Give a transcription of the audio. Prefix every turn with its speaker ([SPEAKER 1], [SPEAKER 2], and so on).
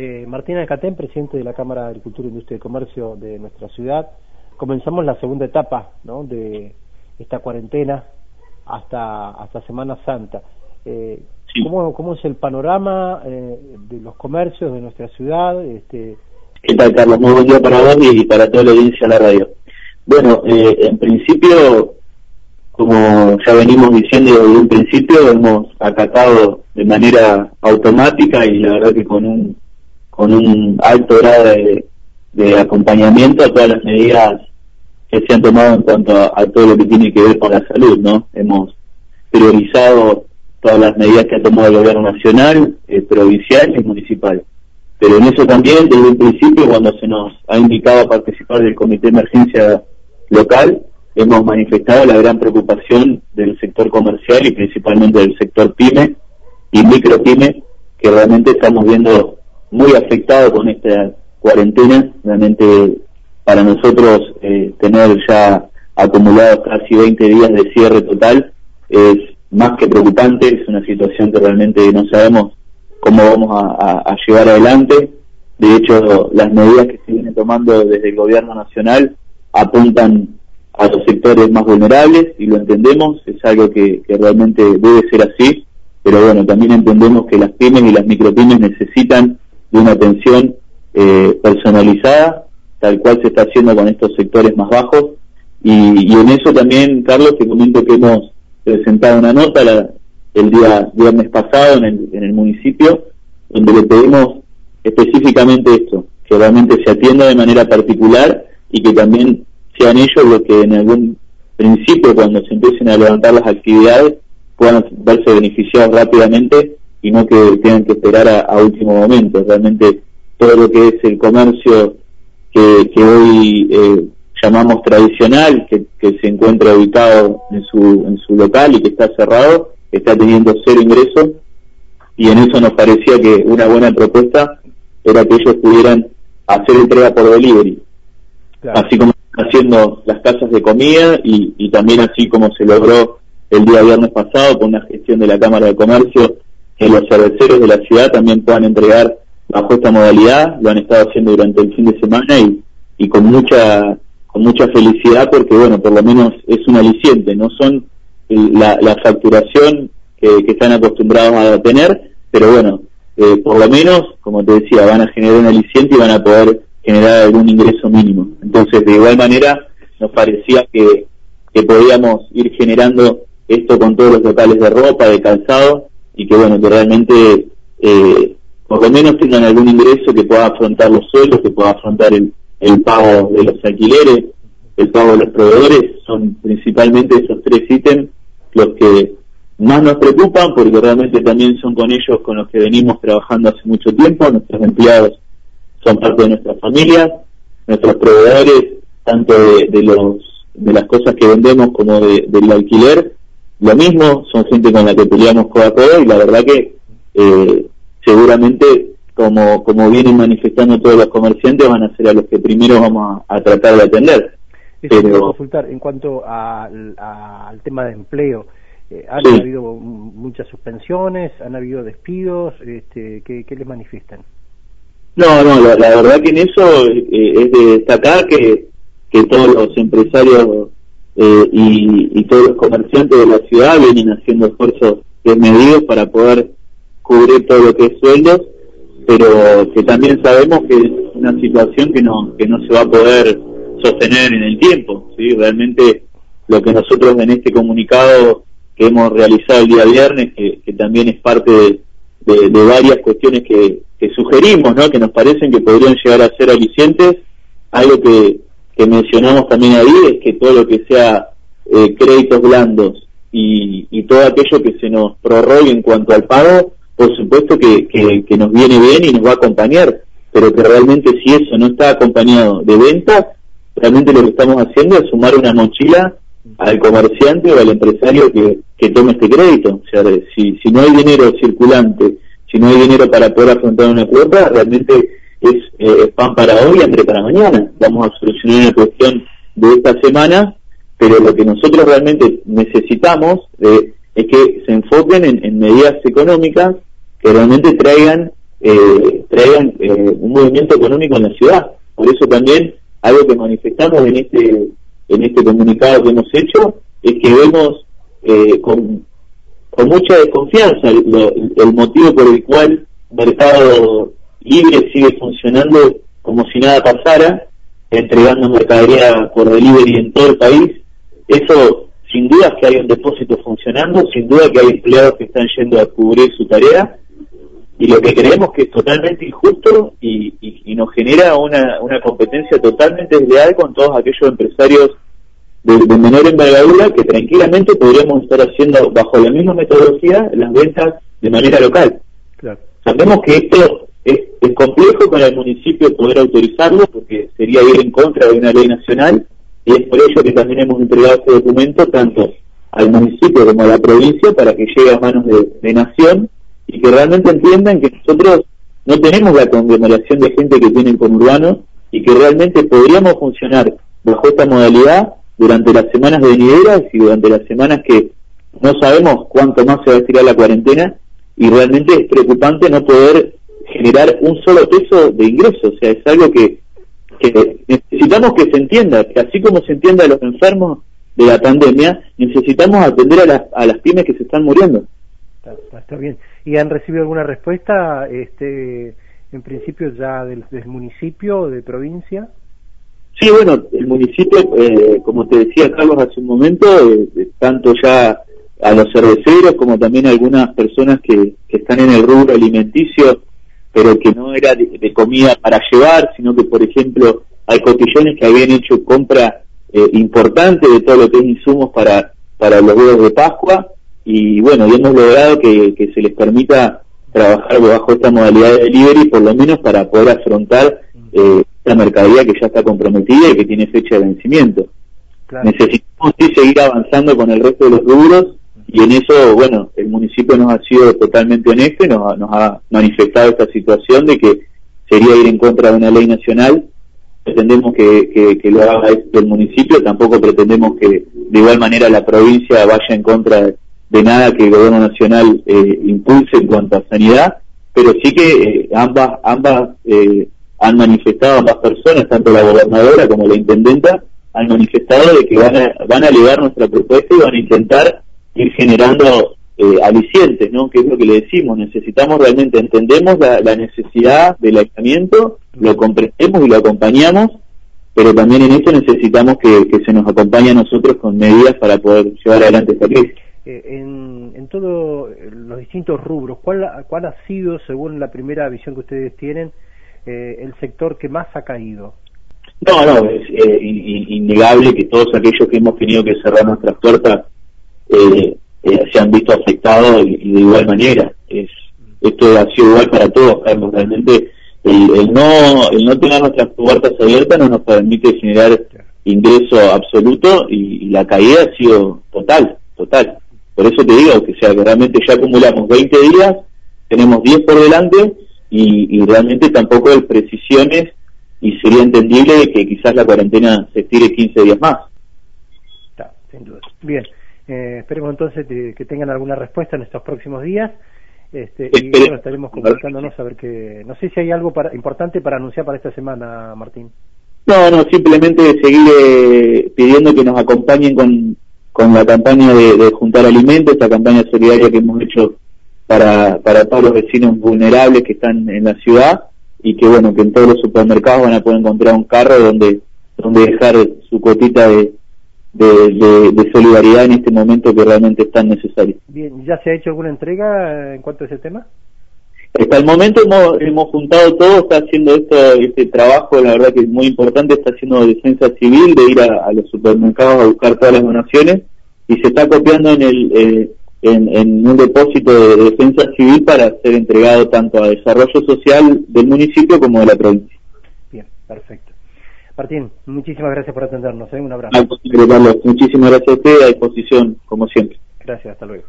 [SPEAKER 1] Eh, Martina Catén, presidente de la Cámara de Agricultura, Industria y Comercio de nuestra ciudad. Comenzamos la segunda etapa ¿no? de esta cuarentena hasta, hasta Semana Santa. Eh, ¿cómo, ¿Cómo es el panorama eh, de los comercios de nuestra ciudad? Este...
[SPEAKER 2] ¿Qué tal, Carlos? Muy buen día para vos y para toda la audiencia de la radio. Bueno, eh, en principio como ya venimos diciendo desde un principio, hemos acatado de manera automática y la verdad que con un con un alto grado de, acompañamiento a todas las medidas que se han tomado en cuanto a, todo lo que tiene que ver con la salud, ¿no? Hemos priorizado todas las medidas que ha tomado el gobierno nacional, eh, provincial y municipal. Pero en eso también, desde un principio, cuando se nos ha indicado a participar del Comité de Emergencia Local, hemos manifestado la gran preocupación del sector comercial y principalmente del sector pyme y micropyme, que realmente estamos viendo muy afectado con esta cuarentena. Realmente para nosotros eh, tener ya acumulados casi 20 días de cierre total es más que preocupante, es una situación que realmente no sabemos cómo vamos a llevar adelante. De hecho, las medidas que se vienen tomando desde el gobierno nacional apuntan a los sectores más vulnerables y lo entendemos, es algo que, realmente debe ser así, pero bueno, también entendemos que las pymes y las micropymes necesitan de una atención eh, personalizada, tal cual se está haciendo con estos sectores más bajos. Y, en eso también, Carlos, te comento que hemos presentado una nota el día viernes pasado en el, en el municipio, donde le pedimos específicamente esto, que realmente se atienda de manera particular y que también sean ellos los que en algún principio, cuando se empiecen a levantar las actividades, puedan verse beneficiados rápidamente y no que tengan que esperar a, último momento. Realmente todo lo que es el comercio que, que hoy eh, llamamos tradicional, que, que, se encuentra ubicado en su, en su local y que está cerrado, está teniendo cero ingresos y en eso nos parecía que una buena propuesta era que ellos pudieran hacer entrega por delivery. Así como haciendo las casas de comida y, también así como se logró el día viernes pasado con una gestión de la Cámara de Comercio que los cerveceros de la ciudad también puedan entregar bajo esta modalidad, lo han estado haciendo durante el fin de semana y, con mucha con mucha felicidad porque bueno, por lo menos es un aliciente, no son la, la facturación que, están acostumbrados a tener, pero bueno, eh, por lo menos, como te decía, van a generar un aliciente y van a poder generar algún ingreso mínimo. Entonces, de igual manera, nos parecía que, que podíamos ir generando esto con todos los locales de ropa, de calzado, y que bueno, que realmente eh, por lo menos tengan algún ingreso que pueda afrontar los sueldos, que pueda afrontar el, el pago de los alquileres, el pago de los proveedores, son principalmente esos tres ítems los que más nos preocupan porque realmente también son con ellos con los que venimos trabajando hace mucho tiempo, nuestros empleados son parte de nuestras familias, nuestros proveedores, tanto de, los de las cosas que vendemos como de, del alquiler, lo mismo, son gente con la que peleamos codo a codo y la verdad que eh, seguramente como, como vienen manifestando todos los comerciantes van a ser a los que primero vamos a, tratar de atender.
[SPEAKER 1] Pero... consultar en cuanto al tema de empleo. Eh, ¿Han habido muchas suspensiones? ¿Han habido despidos? Este, ¿qué, ¿Qué les manifiestan?
[SPEAKER 2] No, no, la, verdad que en eso eh, es de destacar que, que todos los empresarios eh, y, todos los comerciantes de la ciudad vienen haciendo esfuerzos desmedidos para poder cubrir todo lo que es sueldos, pero que también sabemos que es una situación que no, que no se va a poder sostener en el tiempo. ¿sí? Realmente lo que nosotros en este comunicado que hemos realizado el día viernes, que, que también es parte de, de, varias cuestiones que, que, sugerimos, ¿no? que nos parecen que podrían llegar a ser alicientes. Algo que, que mencionamos también ahí es que todo lo que sea eh, créditos blandos y, y, todo aquello que se nos prorrogue en cuanto al pago, por supuesto que, que, nos viene bien y nos va a acompañar, pero que realmente si eso no está acompañado de ventas, realmente lo que estamos haciendo es sumar una mochila al comerciante o al empresario que, que tome este crédito. O sea, si, si no hay dinero circulante, si no hay dinero para poder afrontar una cuota, realmente es eh, pan para hoy y hambre para mañana. Vamos a solucionar una cuestión de esta semana, pero lo que nosotros realmente necesitamos eh, es que se enfoquen en, medidas económicas que realmente traigan eh, traigan eh, un movimiento económico en la ciudad. Por eso también algo que manifestamos en este en este comunicado que hemos hecho es que vemos eh, con, con mucha desconfianza el, el motivo por el cual mercado libre sigue funcionando como si nada pasara, entregando mercadería por delivery en todo el país. Eso sin duda que hay un depósito funcionando, sin duda que hay empleados que están yendo a cubrir su tarea, y lo que creemos que es totalmente injusto y, nos genera una, una, competencia totalmente desleal con todos aquellos empresarios de, menor envergadura que tranquilamente podríamos estar haciendo bajo la misma metodología las ventas de manera local. Sabemos que esto es, es complejo para el municipio poder autorizarlo porque sería ir en contra de una ley nacional y es por ello que también hemos entregado este documento tanto al municipio como a la provincia para que llegue a manos de, Nación y que realmente entiendan que nosotros no tenemos la conglomeración de gente que tiene con urbano y que realmente podríamos funcionar bajo esta modalidad durante las semanas venideras y durante las semanas que no sabemos cuánto más se va a estirar la cuarentena y realmente es preocupante no poder generar un solo peso de ingreso, o sea, es algo que que necesitamos que se entienda, que así como se entienda a los enfermos de la pandemia, necesitamos atender a las, a las pymes que se están muriendo.
[SPEAKER 1] Está, bien. ¿Y han recibido alguna respuesta, este, en principio ya del, municipio o de provincia?
[SPEAKER 2] Sí, bueno, el municipio, eh, como te decía Carlos hace un momento, eh, tanto ya a los cerveceros como también a algunas personas que, que están en el rubro alimenticio pero que no era de, comida para llevar, sino que, por ejemplo, hay cotillones que habían hecho compra eh, importante de todo lo que es insumos para, para los huevos de Pascua, y bueno, y hemos logrado que, que se les permita trabajar bajo esta modalidad de delivery, por lo menos para poder afrontar eh, esta mercadería que ya está comprometida y que tiene fecha de vencimiento. Necesitamos sí seguir avanzando con el resto de los rubros y en eso, bueno, el municipio nos ha sido totalmente honesto y nos, ha manifestado esta situación de que sería ir en contra de una ley nacional. Pretendemos que, que, lo haga el municipio, tampoco pretendemos que de igual manera la provincia vaya en contra de, nada que el gobierno nacional eh, impulse en cuanto a sanidad, pero sí que eh, ambas, ambas eh, han manifestado, ambas personas, tanto la gobernadora como la intendenta, han manifestado de que van a, van a elevar nuestra propuesta y van a intentar ir generando eh, alicientes, ¿no? Que es lo que le decimos, necesitamos realmente, entendemos la, necesidad del aislamiento, lo comprendemos y lo acompañamos, pero también en eso necesitamos que, se nos acompañe a nosotros con medidas para poder llevar adelante esta crisis.
[SPEAKER 1] Eh, en, en todos los distintos rubros, ¿cuál, ¿cuál ha sido, según la primera visión que ustedes tienen, eh, el sector que más ha caído?
[SPEAKER 2] No, no, es innegable que todos aquellos que hemos tenido que cerrar nuestras puertas eh, eh, se han visto afectados y, de igual manera. Es, esto ha sido igual para todos. Realmente el, no, el no tener nuestras puertas abiertas no nos permite generar ingreso absoluto y, la caída ha sido total, total. Por eso te digo que, sea, que realmente ya acumulamos 20 días, tenemos 10 por delante y, realmente tampoco hay precisiones y sería entendible que quizás la cuarentena se estire 15 días más.
[SPEAKER 1] sin duda. Bien. Eh, esperemos entonces que tengan alguna respuesta en estos próximos días. Este, y bueno, estaremos comunicándonos a ver que... No sé si hay algo para, importante para anunciar para esta semana, Martín.
[SPEAKER 2] No, no, simplemente seguir eh, pidiendo que nos acompañen con, con la campaña de, juntar alimentos, esta campaña solidaria que hemos hecho para, para todos los vecinos vulnerables que están en la ciudad y que bueno, que en todos los supermercados van a poder encontrar un carro donde, donde dejar su cotita de, de, solidaridad en este momento que realmente es tan necesario.
[SPEAKER 1] Bien, ¿ya se ha hecho alguna entrega en cuanto a ese tema?
[SPEAKER 2] Hasta el momento hemos, hemos juntado todo, está haciendo esto, este trabajo, la verdad que es muy importante, está haciendo defensa civil, de ir a, los supermercados a buscar todas las donaciones y se está copiando en el eh, en, un depósito de defensa civil para ser entregado tanto a desarrollo social del municipio como de la provincia.
[SPEAKER 1] Bien, perfecto. Martín, muchísimas gracias por atendernos. ¿eh? Un abrazo.
[SPEAKER 2] muchísimas gracias a usted, a disposición, como siempre.
[SPEAKER 1] Gracias, hasta luego.